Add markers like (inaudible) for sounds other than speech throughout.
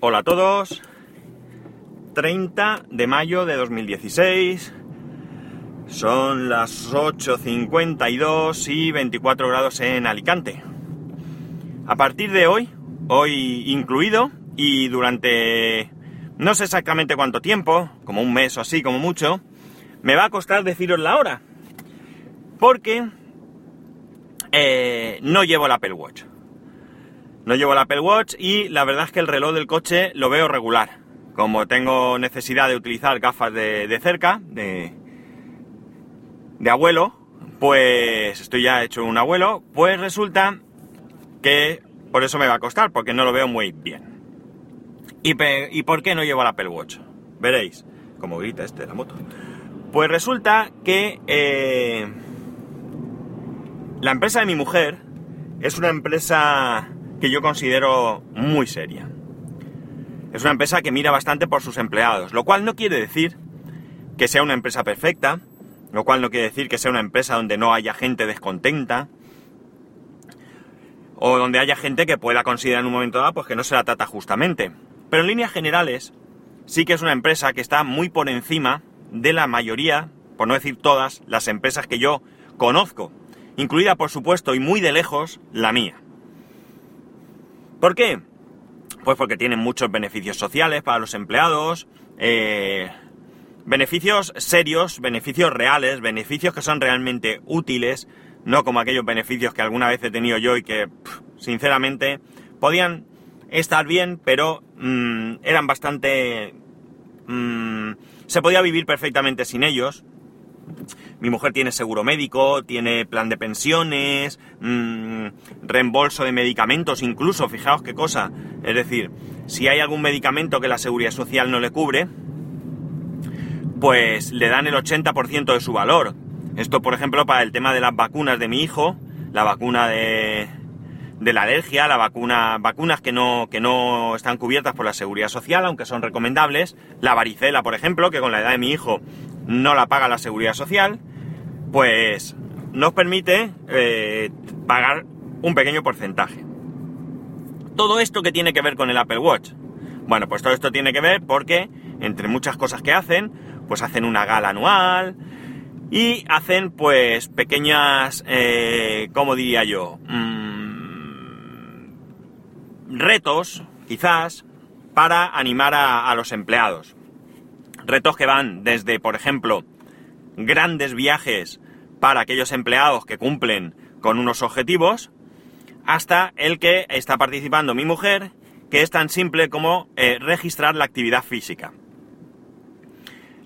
Hola a todos. 30 de mayo de 2016. Son las 8.52 y 24 grados en Alicante. A partir de hoy, hoy incluido, y durante no sé exactamente cuánto tiempo, como un mes o así, como mucho, me va a costar deciros la hora. Porque eh, no llevo el Apple Watch. No llevo el Apple Watch y la verdad es que el reloj del coche lo veo regular. Como tengo necesidad de utilizar gafas de, cerca, de, de abuelo, pues estoy ya hecho un abuelo, pues resulta que por eso me va a costar, porque no lo veo muy bien. ¿Y, por qué no llevo el Apple Watch? Veréis, como grita este de la moto. Pues resulta que eh, la empresa de mi mujer es una empresa que yo considero muy seria. Es una empresa que mira bastante por sus empleados, lo cual no quiere decir que sea una empresa perfecta, lo cual no quiere decir que sea una empresa donde no haya gente descontenta, o donde haya gente que pueda considerar en un momento dado pues que no se la trata justamente. Pero en líneas generales, sí que es una empresa que está muy por encima de la mayoría, por no decir todas, las empresas que yo conozco, incluida por supuesto y muy de lejos la mía. ¿Por qué? Pues porque tienen muchos beneficios sociales para los empleados, eh, beneficios serios, beneficios reales, beneficios que son realmente útiles, no como aquellos beneficios que alguna vez he tenido yo y que, sinceramente, podían estar bien, pero mm, eran bastante... Mm, se podía vivir perfectamente sin ellos. Mi mujer tiene seguro médico, tiene plan de pensiones, mmm, reembolso de medicamentos incluso, fijaos qué cosa. Es decir, si hay algún medicamento que la seguridad social no le cubre, pues le dan el 80% de su valor. Esto, por ejemplo, para el tema de las vacunas de mi hijo, la vacuna de, de la alergia, la vacuna, vacunas que no, que no están cubiertas por la seguridad social, aunque son recomendables, la varicela, por ejemplo, que con la edad de mi hijo no la paga la seguridad social, pues nos permite eh, pagar un pequeño porcentaje. Todo esto que tiene que ver con el Apple Watch. Bueno, pues todo esto tiene que ver porque, entre muchas cosas que hacen, pues hacen una gala anual y hacen pues pequeñas, eh, ¿cómo diría yo? Mm, retos, quizás, para animar a los empleados. Retos que van desde, por ejemplo, grandes viajes para aquellos empleados que cumplen con unos objetivos, hasta el que está participando mi mujer, que es tan simple como eh, registrar la actividad física.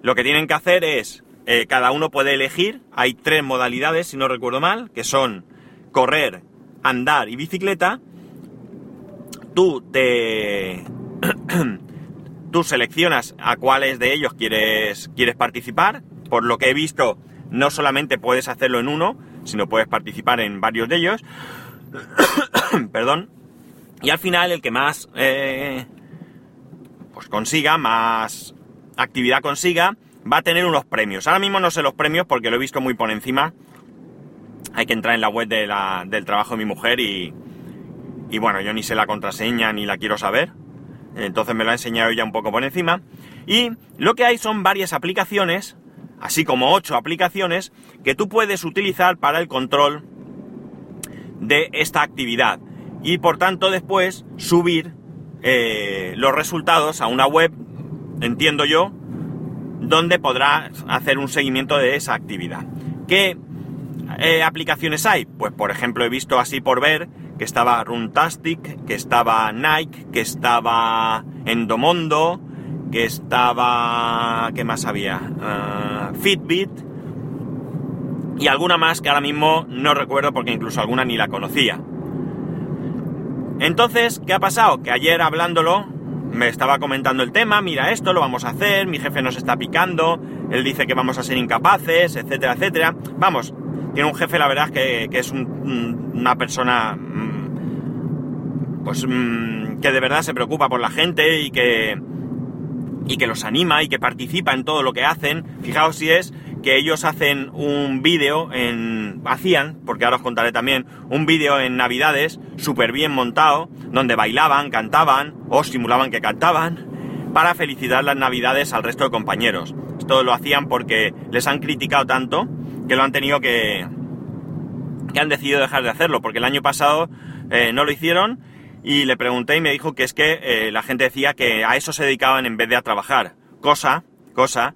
Lo que tienen que hacer es, eh, cada uno puede elegir, hay tres modalidades, si no recuerdo mal, que son correr, andar y bicicleta. Tú te... (clears throat) tú seleccionas a cuáles de ellos quieres, quieres participar. Por lo que he visto, no solamente puedes hacerlo en uno, sino puedes participar en varios de ellos. (coughs) Perdón. Y al final, el que más eh, pues consiga, más actividad consiga, va a tener unos premios. Ahora mismo no sé los premios porque lo he visto muy por encima. Hay que entrar en la web del trabajo de mi mujer y, y bueno, yo ni sé la contraseña ni la quiero saber. Entonces me lo ha enseñado ella un poco por encima. Y lo que hay son varias aplicaciones, así como ocho aplicaciones, que tú puedes utilizar para el control de esta actividad. Y por tanto después subir eh, los resultados a una web, entiendo yo, donde podrás hacer un seguimiento de esa actividad. ¿Qué eh, aplicaciones hay? Pues por ejemplo he visto así por ver que estaba Runtastic, que estaba Nike, que estaba Endomondo, que estaba... ¿qué más había? Ah, Fitbit y alguna más que ahora mismo no recuerdo porque incluso alguna ni la conocía. Entonces, ¿qué ha pasado? Que ayer hablándolo me estaba comentando el tema, mira esto, lo vamos a hacer, mi jefe nos está picando, él dice que vamos a ser incapaces, etcétera, etcétera. Vamos, tiene un jefe, la verdad, que, que es una persona pues mm, que de verdad se preocupa por la gente y que y que los anima y que participa en todo lo que hacen. Fijaos si es que ellos hacen un vídeo en... hacían, porque ahora os contaré también, un vídeo en Navidades súper bien montado, donde bailaban, cantaban o simulaban que cantaban para felicitar las Navidades al resto de compañeros. Esto lo hacían porque les han criticado tanto que lo han tenido que... que han decidido dejar de hacerlo, porque el año pasado eh, no lo hicieron y le pregunté y me dijo que es que eh, la gente decía que a eso se dedicaban en vez de a trabajar. Cosa, cosa,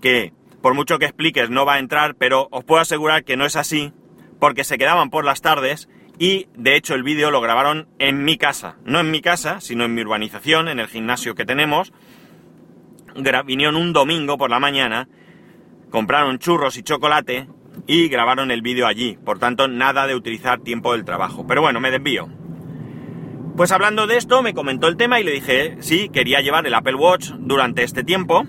que por mucho que expliques no va a entrar, pero os puedo asegurar que no es así, porque se quedaban por las tardes y de hecho el vídeo lo grabaron en mi casa. No en mi casa, sino en mi urbanización, en el gimnasio que tenemos. vinieron un domingo por la mañana, compraron churros y chocolate y grabaron el vídeo allí. Por tanto, nada de utilizar tiempo del trabajo. Pero bueno, me desvío. Pues hablando de esto, me comentó el tema y le dije, sí, quería llevar el Apple Watch durante este tiempo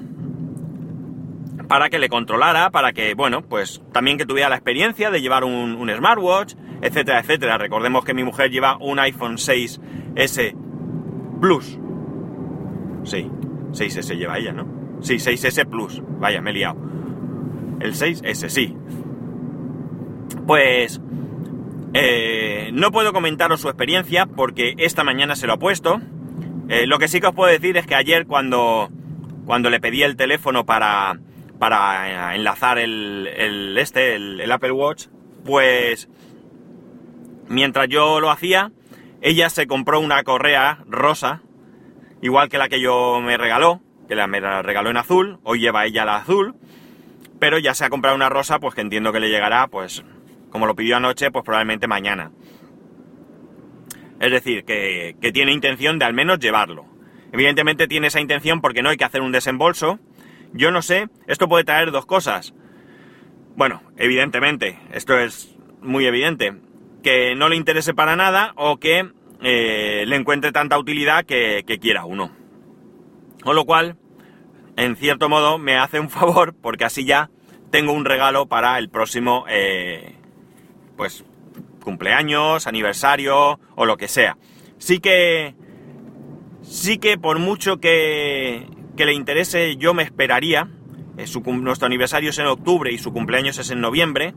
para que le controlara, para que, bueno, pues también que tuviera la experiencia de llevar un, smartwatch, etcétera, etcétera. Recordemos que mi mujer lleva un iPhone 6S Plus. Sí, 6S lleva ella, ¿no? Sí, 6S Plus. Vaya, me he liado. El 6S, sí. Pues eh, no puedo comentaros su experiencia porque esta mañana se lo ha puesto. Eh, lo que sí que os puedo decir es que ayer cuando, cuando le pedí el teléfono para, para enlazar el, este, el, Apple Watch, pues mientras yo lo hacía, ella se compró una correa rosa, igual que la que yo me regaló, que la me regaló en azul, hoy lleva ella la azul, pero ya se ha comprado una rosa, pues que entiendo que le llegará, pues como lo pidió anoche, pues probablemente mañana. Es decir, que, tiene intención de al menos llevarlo. Evidentemente tiene esa intención porque no hay que hacer un desembolso. Yo no sé, esto puede traer dos cosas. Bueno, evidentemente, esto es muy evidente, que no le interese para nada o que eh, le encuentre tanta utilidad que, quiera uno. Con lo cual, en cierto modo, me hace un favor porque así ya tengo un regalo para el próximo eh, pues cumpleaños, aniversario o lo que sea. Sí que sí que por mucho que, que le interese yo me esperaría. Eh, nuestro aniversario es en octubre y su cumpleaños es en noviembre.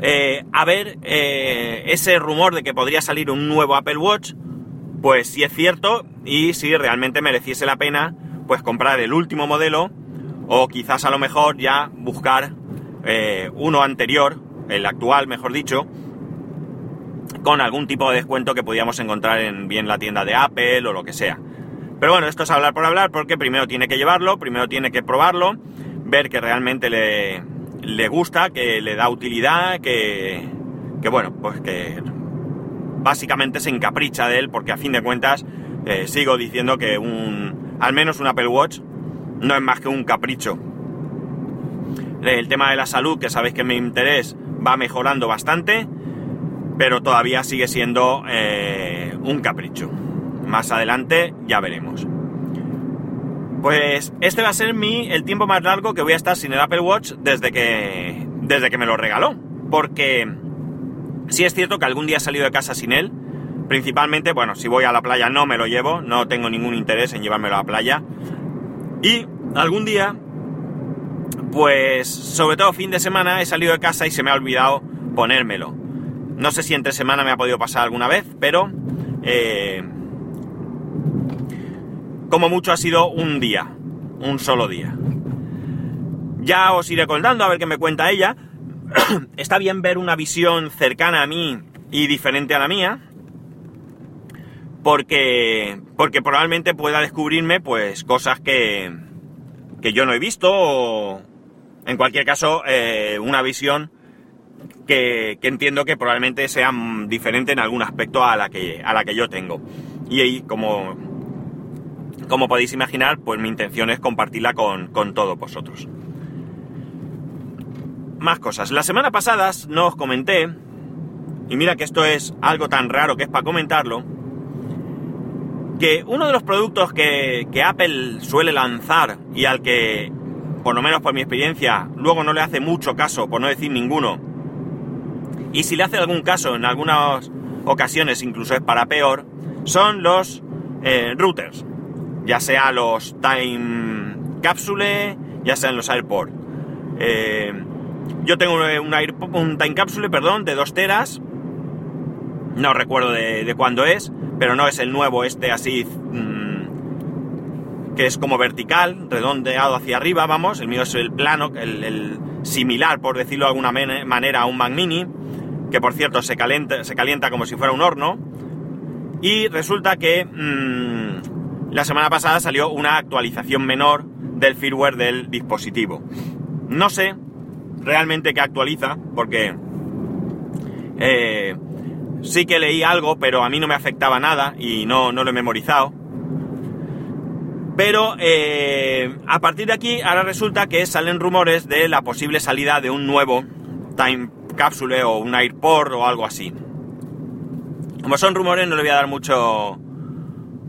Eh, a ver eh, ese rumor de que podría salir un nuevo Apple Watch, pues si es cierto y si realmente mereciese la pena, pues comprar el último modelo o quizás a lo mejor ya buscar uno anterior el actual, mejor dicho, con algún tipo de descuento que podíamos encontrar en bien la tienda de Apple o lo que sea. Pero bueno, esto es hablar por hablar porque primero tiene que llevarlo, primero tiene que probarlo, ver que realmente le, le gusta, que le da utilidad, que, que bueno, pues que básicamente se encapricha de él porque a fin de cuentas eh, sigo diciendo que un, al menos un Apple Watch no es más que un capricho. El tema de la salud, que sabéis que mi interés va mejorando bastante, pero todavía sigue siendo eh, un capricho. Más adelante ya veremos. Pues este va a ser mi, el tiempo más largo que voy a estar sin el Apple Watch desde que, desde que me lo regaló. Porque sí es cierto que algún día he salido de casa sin él. Principalmente, bueno, si voy a la playa no me lo llevo, no tengo ningún interés en llevármelo a la playa. Y algún día pues sobre todo fin de semana he salido de casa y se me ha olvidado ponérmelo. No sé si entre semana me ha podido pasar alguna vez, pero eh, como mucho ha sido un día, un solo día. Ya os iré contando a ver qué me cuenta ella. (clears throat) Está bien ver una visión cercana a mí y diferente a la mía, porque, porque probablemente pueda descubrirme pues cosas que, que yo no he visto o, en cualquier caso, eh, una visión que, entiendo que probablemente sea diferente en algún aspecto a la que, a la que yo tengo. Y ahí, como, como podéis imaginar, pues mi intención es compartirla con, con todos vosotros. Más cosas. La semana pasada no os comenté, y mira que esto es algo tan raro que es para comentarlo, que uno de los productos que, que Apple suele lanzar y al que por lo menos por mi experiencia, luego no le hace mucho caso, por no decir ninguno. Y si le hace algún caso, en algunas ocasiones incluso es para peor, son los eh, routers. Ya sea los Time Capsule, ya sean los AirPort. Eh, yo tengo un, un time capsule, perdón, de 2 teras. No recuerdo de, de cuándo es, pero no es el nuevo este así que es como vertical, redondeado hacia arriba, vamos, el mío es el plano, el, similar, por decirlo de alguna manera, a un Mac Mini, que por cierto se calienta, se calienta como si fuera un horno, y resulta que mm, la semana pasada salió una actualización menor del firmware del dispositivo. No sé realmente qué actualiza, porque eh, sí que leí algo, pero a mí no me afectaba nada y no, no lo he memorizado. Pero eh, a partir de aquí, ahora resulta que salen rumores de la posible salida de un nuevo Time Capsule o un AirPort o algo así. Como son rumores, no le voy a dar mucho,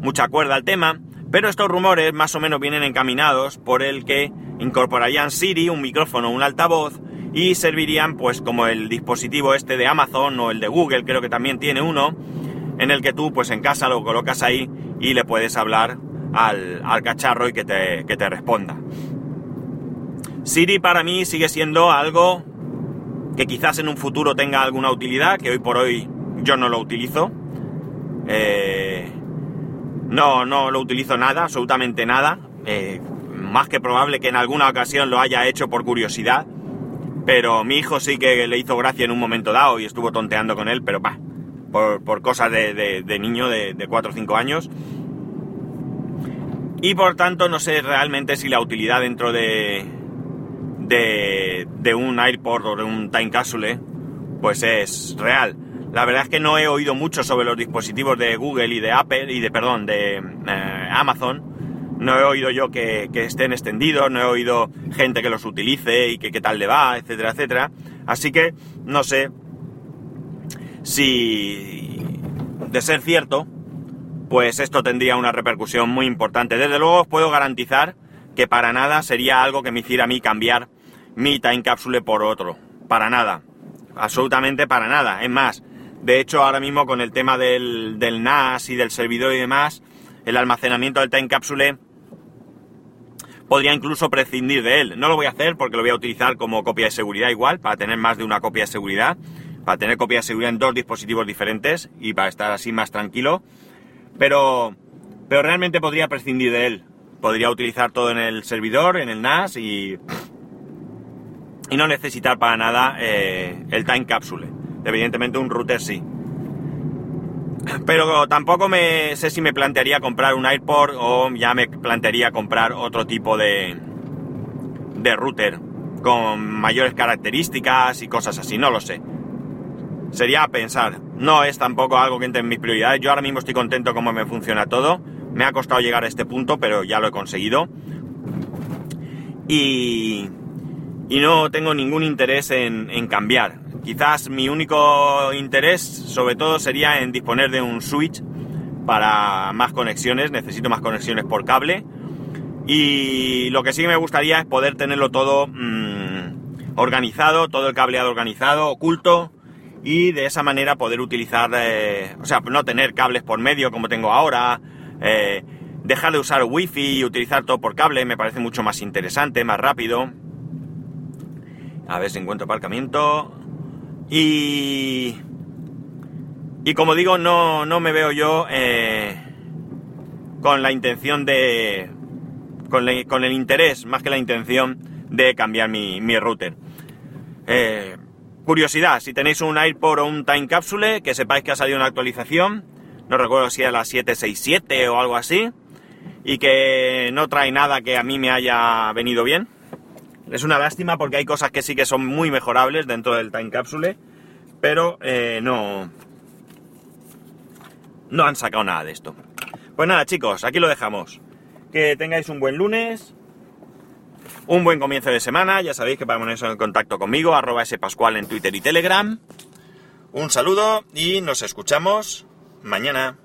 mucha cuerda al tema, pero estos rumores más o menos vienen encaminados por el que incorporarían Siri, un micrófono, un altavoz y servirían pues como el dispositivo este de Amazon o el de Google, creo que también tiene uno, en el que tú pues en casa lo colocas ahí y le puedes hablar al, cacharro y que te, que te responda. Siri para mí sigue siendo algo que quizás en un futuro tenga alguna utilidad, que hoy por hoy yo no lo utilizo. Eh, no, no lo utilizo nada, absolutamente nada. Eh, más que probable que en alguna ocasión lo haya hecho por curiosidad. Pero mi hijo sí que le hizo gracia en un momento dado y estuvo tonteando con él, pero pa, por, cosas de, niño de, de 4 o 5 años y por tanto no sé realmente si la utilidad dentro de, de, un AirPort o de un Time Capsule pues es real. La verdad es que no he oído mucho sobre los dispositivos de Google y de Apple y de, perdón, de eh, Amazon. No he oído yo que, estén extendidos, no he oído gente que los utilice y que qué tal le va, etcétera, etcétera. Así que no sé si, de ser cierto, pues esto tendría una repercusión muy importante. Desde luego os puedo garantizar que para nada sería algo que me hiciera a mí cambiar mi time capsule por otro. Para nada. Absolutamente para nada. Es más, de hecho ahora mismo con el tema del, NAS y del servidor y demás, el almacenamiento del time capsule podría incluso prescindir de él. No lo voy a hacer porque lo voy a utilizar como copia de seguridad igual, para tener más de una copia de seguridad, para tener copia de seguridad en dos dispositivos diferentes y para estar así más tranquilo. Pero, pero realmente podría prescindir de él. Podría utilizar todo en el servidor, en el NAS y, y no necesitar para nada eh, el time capsule. Evidentemente un router sí. Pero tampoco me sé si me plantearía comprar un AirPort o ya me plantearía comprar otro tipo de, de router con mayores características y cosas así, no lo sé sería pensar. No es tampoco algo que entre en mis prioridades. Yo ahora mismo estoy contento como me funciona todo. Me ha costado llegar a este punto, pero ya lo he conseguido. Y, no tengo ningún interés en, cambiar. Quizás mi único interés, sobre todo, sería en disponer de un switch para más conexiones. Necesito más conexiones por cable. Y lo que sí me gustaría es poder tenerlo todo mmm, organizado, todo el cableado organizado, oculto, y de esa manera poder utilizar, eh, o sea, no tener cables por medio como tengo ahora, eh, dejar de usar wifi y utilizar todo por cable me parece mucho más interesante, más rápido. A ver si encuentro aparcamiento. Y... Y como digo, no, no me veo yo eh, con la intención de... Con, con, el interés, más que la intención de cambiar mi, mi router. Curiosidad, si tenéis un AirPod o un Time Capsule, que sepáis que ha salido una actualización, no recuerdo si era la 767 o algo así, y que no trae nada que a mí me haya venido bien. Es una lástima porque hay cosas que sí que son muy mejorables dentro del Time Capsule, pero eh, no, no han sacado nada de esto. Pues nada chicos, aquí lo dejamos. Que tengáis un buen lunes un buen comienzo de semana, ya sabéis que para poneros en contacto conmigo, arroba pascual en Twitter y Telegram. Un saludo y nos escuchamos mañana.